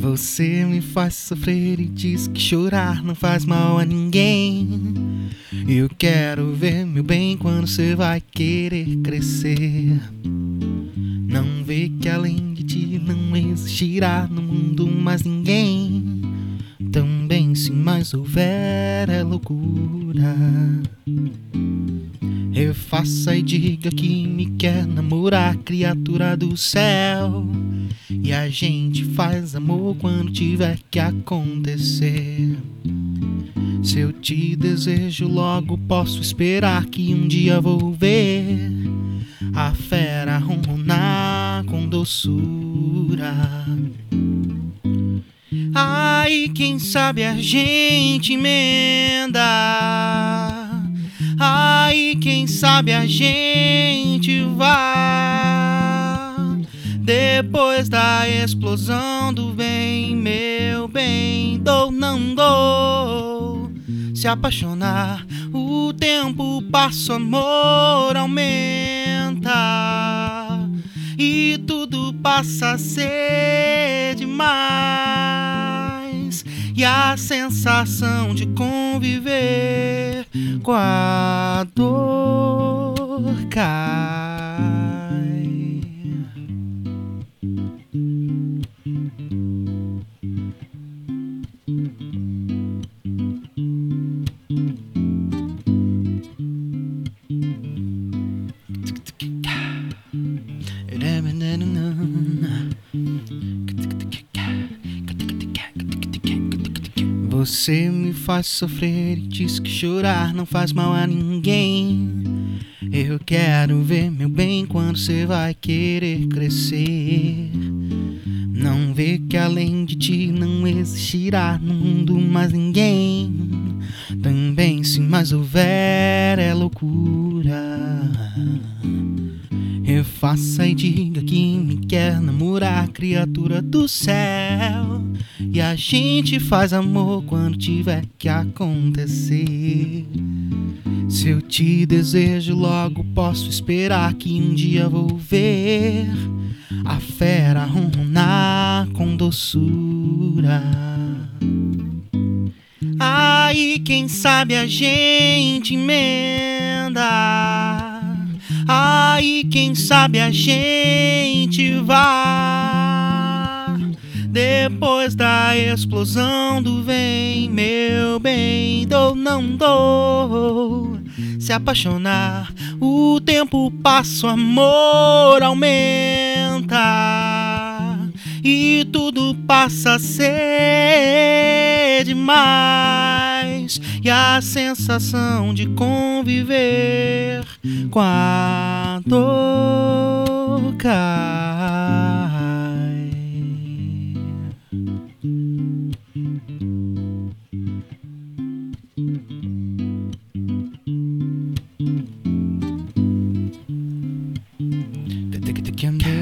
Você me faz sofrer e diz que chorar não faz mal a ninguém. Eu quero ver meu bem quando você vai querer crescer. Não vê que além não existirá no mundo mais ninguém. Também se mais houver é loucura. Refaça e diga que me quer namorar, criatura do céu. E a gente faz amor quando tiver que acontecer. Se eu te desejo, logo posso esperar que um dia vou ver a fera ronronar com doçura. Ai, quem sabe a gente emenda. Ai, quem sabe a gente vai. Depois da explosão do bem, meu bem, dou, não dou. Se apaixonar, o tempo passa, o amor aumenta. Passa a ser demais. E a sensação de conviver com a dor cai. Você me faz sofrer e diz que chorar não faz mal a ninguém. Eu quero ver meu bem quando você vai querer crescer. Não vê que além de ti não existirá no mundo mais ninguém. Também se mais houver é loucura. Refaça e diga que me quer namorar, criatura do céu. E a gente faz amor quando tiver que acontecer. Se eu te desejo, logo posso esperar que um dia vou ver a fera ronronar com doçura. Aí, quem sabe a gente emenda. Aí, quem sabe a gente vai. Depois da explosão do vem, meu bem, dou, não dou. Se apaixonar, o tempo passa, o amor aumenta. E tudo passa a ser demais. E a sensação de conviver com a dor cai. can be